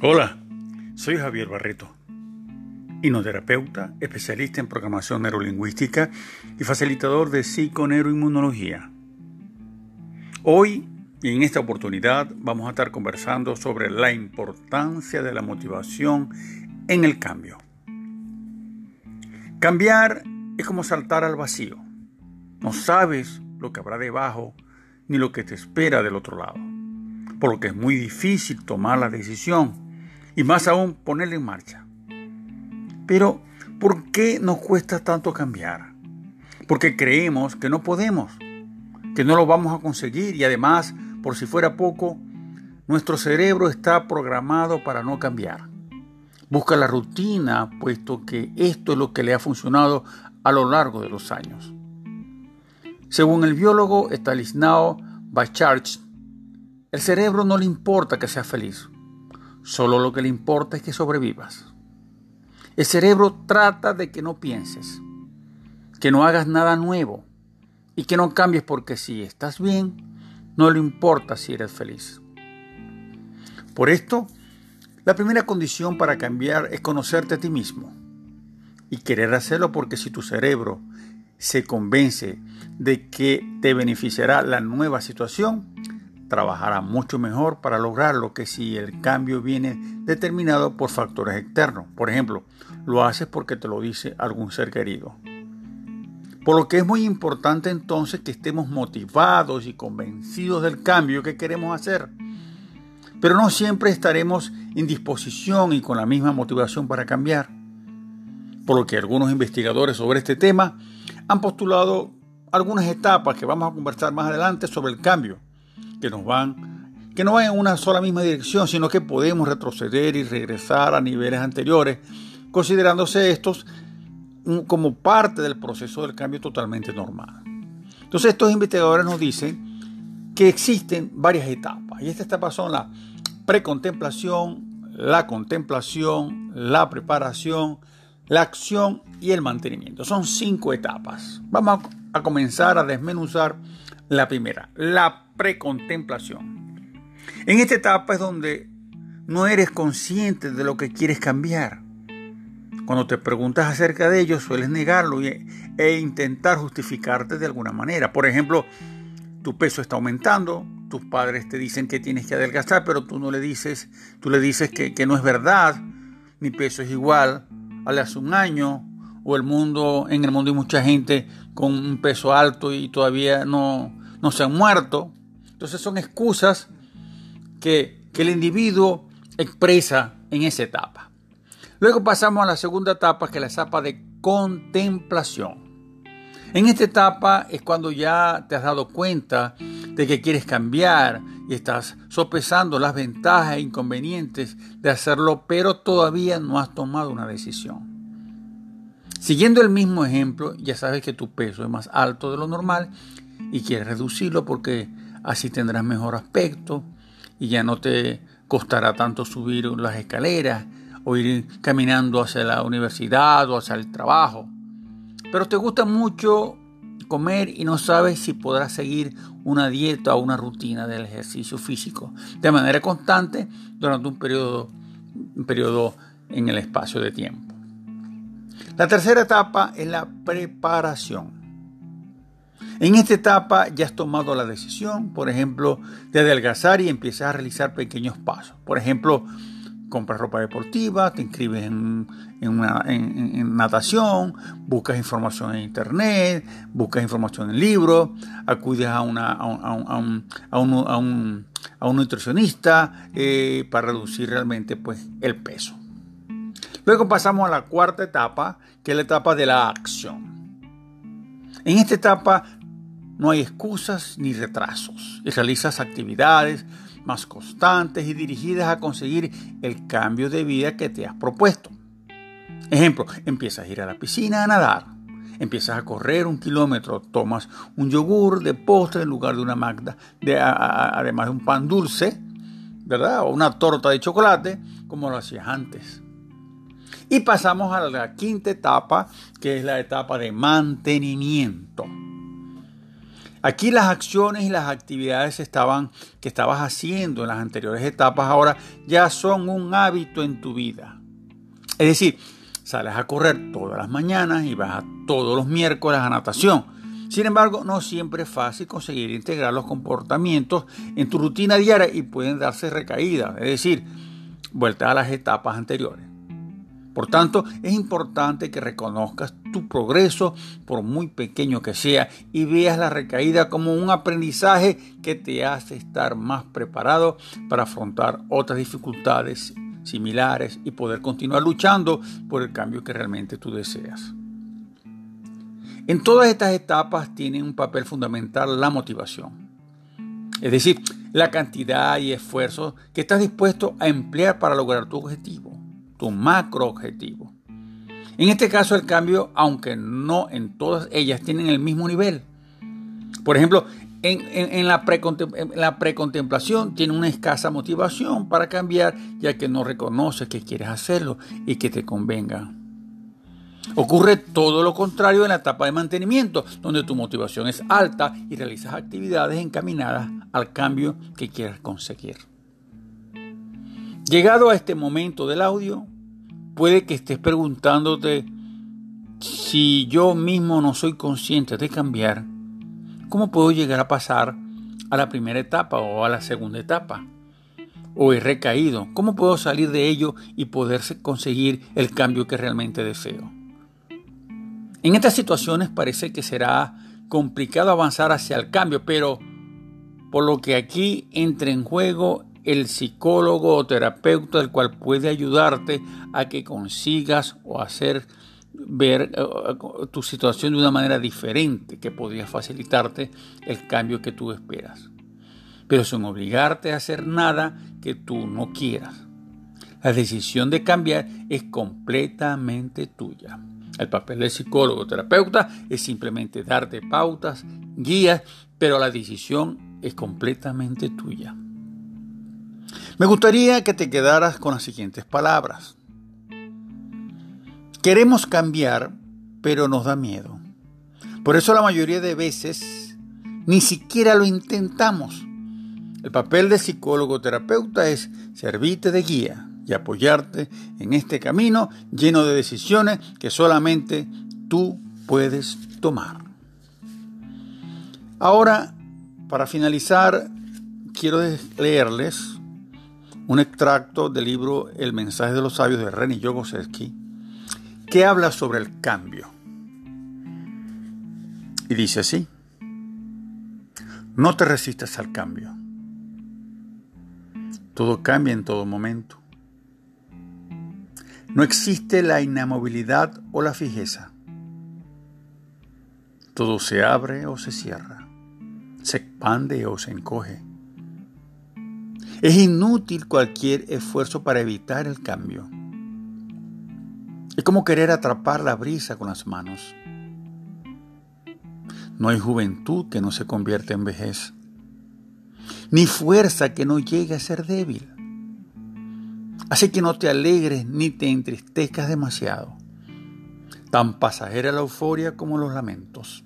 Hola, soy Javier Barreto, hipnoterapeuta, especialista en programación neurolingüística y facilitador de psiconeuroinmunología. Hoy y en esta oportunidad vamos a estar conversando sobre la importancia de la motivación en el cambio. Cambiar es como saltar al vacío. No sabes lo que habrá debajo ni lo que te espera del otro lado, por lo que es muy difícil tomar la decisión y más aún ponerla en marcha. Pero, ¿por qué nos cuesta tanto cambiar? Porque creemos que no podemos, que no lo vamos a conseguir y además, por si fuera poco, nuestro cerebro está programado para no cambiar. Busca la rutina, puesto que esto es lo que le ha funcionado a lo largo de los años. Según el biólogo Stanislao Bacharch, el cerebro no le importa que seas feliz, Solo lo que le importa es que sobrevivas. El cerebro trata de que no pienses, que no hagas nada nuevo y que no cambies porque si estás bien, no le importa si eres feliz. Por esto, la primera condición para cambiar es conocerte a ti mismo y querer hacerlo porque si tu cerebro se convence de que te beneficiará la nueva situación, trabajará mucho mejor para lograrlo que si el cambio viene determinado por factores externos. Por ejemplo, lo haces porque te lo dice algún ser querido. Por lo que es muy importante entonces que estemos motivados y convencidos del cambio que queremos hacer. Pero no siempre estaremos en disposición y con la misma motivación para cambiar. Por lo que algunos investigadores sobre este tema han postulado algunas etapas que vamos a conversar más adelante sobre el cambio que nos van, que no van en una sola misma dirección, sino que podemos retroceder y regresar a niveles anteriores, considerándose estos como parte del proceso del cambio totalmente normal. Entonces estos investigadores nos dicen que existen varias etapas, y estas etapas son la precontemplación, la contemplación, la preparación, la acción y el mantenimiento. Son cinco etapas. Vamos a comenzar a desmenuzar la primera, la precontemplación. En esta etapa es donde no eres consciente de lo que quieres cambiar. Cuando te preguntas acerca de ello, sueles negarlo e intentar justificarte de alguna manera. Por ejemplo, tu peso está aumentando, tus padres te dicen que tienes que adelgazar, pero tú no le dices, tú le dices que, no es verdad, mi peso es igual al hace un año, o el mundo, en el mundo hay mucha gente con un peso alto y todavía no, no se han muerto. Entonces son excusas que, que el individuo expresa en esa etapa. Luego pasamos a la segunda etapa, que es la etapa de contemplación. En esta etapa es cuando ya te has dado cuenta de que quieres cambiar y estás sopesando las ventajas e inconvenientes de hacerlo, pero todavía no has tomado una decisión. Siguiendo el mismo ejemplo, ya sabes que tu peso es más alto de lo normal y quieres reducirlo porque así tendrás mejor aspecto y ya no te costará tanto subir las escaleras o ir caminando hacia la universidad o hacia el trabajo. Pero te gusta mucho comer y no sabes si podrás seguir una dieta o una rutina del ejercicio físico de manera constante durante un periodo, un periodo en el espacio de tiempo. La tercera etapa es la preparación. En esta etapa ya has tomado la decisión, por ejemplo, de adelgazar y empiezas a realizar pequeños pasos. Por ejemplo, compras ropa deportiva, te inscribes en, natación, buscas información en internet, buscas información en libros, acudes a, una, a, un, nutricionista eh, para reducir realmente pues, el peso. Luego pasamos a la cuarta etapa, que es la etapa de la acción. En esta etapa no hay excusas ni retrasos y realizas actividades más constantes y dirigidas a conseguir el cambio de vida que te has propuesto. Ejemplo, empiezas a ir a la piscina a nadar, empiezas a correr un kilómetro, tomas un yogur de postre en lugar de una magda, de, además de un pan dulce, ¿verdad? O una torta de chocolate, como lo hacías antes. Y pasamos a la quinta etapa, que es la etapa de mantenimiento. Aquí las acciones y las actividades que estabas haciendo en las anteriores etapas ahora ya son un hábito en tu vida. Es decir, sales a correr todas las mañanas y vas todos los miércoles a natación. Sin embargo, no siempre es fácil conseguir integrar los comportamientos en tu rutina diaria y pueden darse recaídas, es decir, vueltas a las etapas anteriores. Por tanto, es importante que reconozcas tu progreso, por muy pequeño que sea, y veas la recaída como un aprendizaje que te hace estar más preparado para afrontar otras dificultades similares y poder continuar luchando por el cambio que realmente tú deseas. En todas estas etapas tiene un papel fundamental la motivación. Es decir, la cantidad y esfuerzo que estás dispuesto a emplear para lograr tu objetivo tu macro objetivo. En este caso el cambio, aunque no en todas ellas tienen el mismo nivel. Por ejemplo, en, la, precontemplación tiene una escasa motivación para cambiar ya que no reconoces que quieres hacerlo y que te convenga. Ocurre todo lo contrario en la etapa de mantenimiento, donde tu motivación es alta y realizas actividades encaminadas al cambio que quieres conseguir. Llegado a este momento del audio, puede que estés preguntándote si yo mismo no soy consciente de cambiar, ¿cómo puedo llegar a pasar a la primera etapa o a la segunda etapa? ¿O he recaído? ¿Cómo puedo salir de ello y poder conseguir el cambio que realmente deseo? En estas situaciones parece que será complicado avanzar hacia el cambio, pero por lo que aquí entra en juego el psicólogo o terapeuta el cual puede ayudarte a que consigas o hacer ver eh, tu situación de una manera diferente que podría facilitarte el cambio que tú esperas. Pero sin obligarte a hacer nada que tú no quieras. La decisión de cambiar es completamente tuya. El papel del psicólogo o terapeuta es simplemente darte pautas, guías, pero la decisión es completamente tuya. Me gustaría que te quedaras con las siguientes palabras. Queremos cambiar, pero nos da miedo. Por eso la mayoría de veces ni siquiera lo intentamos. El papel de psicólogo terapeuta es servirte de guía y apoyarte en este camino lleno de decisiones que solamente tú puedes tomar. Ahora, para finalizar, quiero leerles un extracto del libro El mensaje de los sabios de René Yogosevsky, que habla sobre el cambio. Y dice así, no te resistas al cambio. Todo cambia en todo momento. No existe la inamovilidad o la fijeza. Todo se abre o se cierra, se expande o se encoge es inútil cualquier esfuerzo para evitar el cambio. Es como querer atrapar la brisa con las manos. No hay juventud que no se convierta en vejez, ni fuerza que no llegue a ser débil. Así que no te alegres ni te entristezcas demasiado. Tan pasajera la euforia como los lamentos.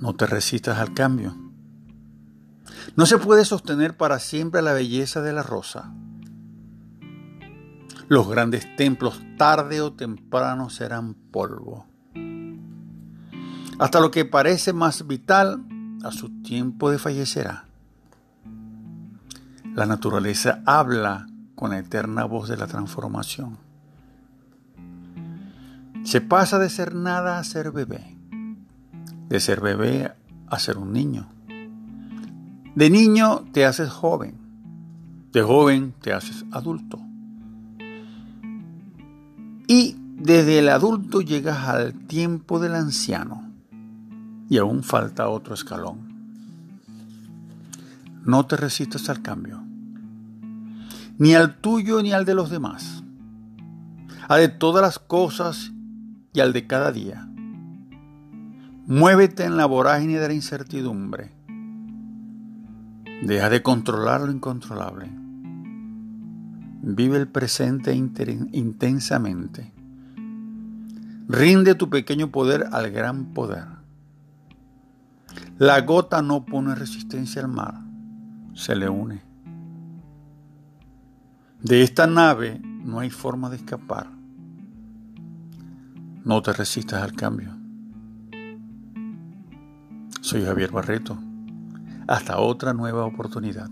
No te resistas al cambio no se puede sostener para siempre la belleza de la rosa. Los grandes templos tarde o temprano serán polvo. Hasta lo que parece más vital a su tiempo de fallecerá. La naturaleza habla con la eterna voz de la transformación. Se pasa de ser nada a ser bebé, de ser bebé a ser un niño de niño te haces joven, de joven te haces adulto. Y desde el adulto llegas al tiempo del anciano y aún falta otro escalón. No te resistas al cambio, ni al tuyo ni al de los demás, a de todas las cosas y al de cada día. Muévete en la vorágine de la incertidumbre Deja de controlar lo incontrolable. Vive el presente intensamente. Rinde tu pequeño poder al gran poder. La gota no pone resistencia al mar, se le une. De esta nave no hay forma de escapar. No te resistas al cambio. Soy Javier Barreto. Hasta otra nueva oportunidad.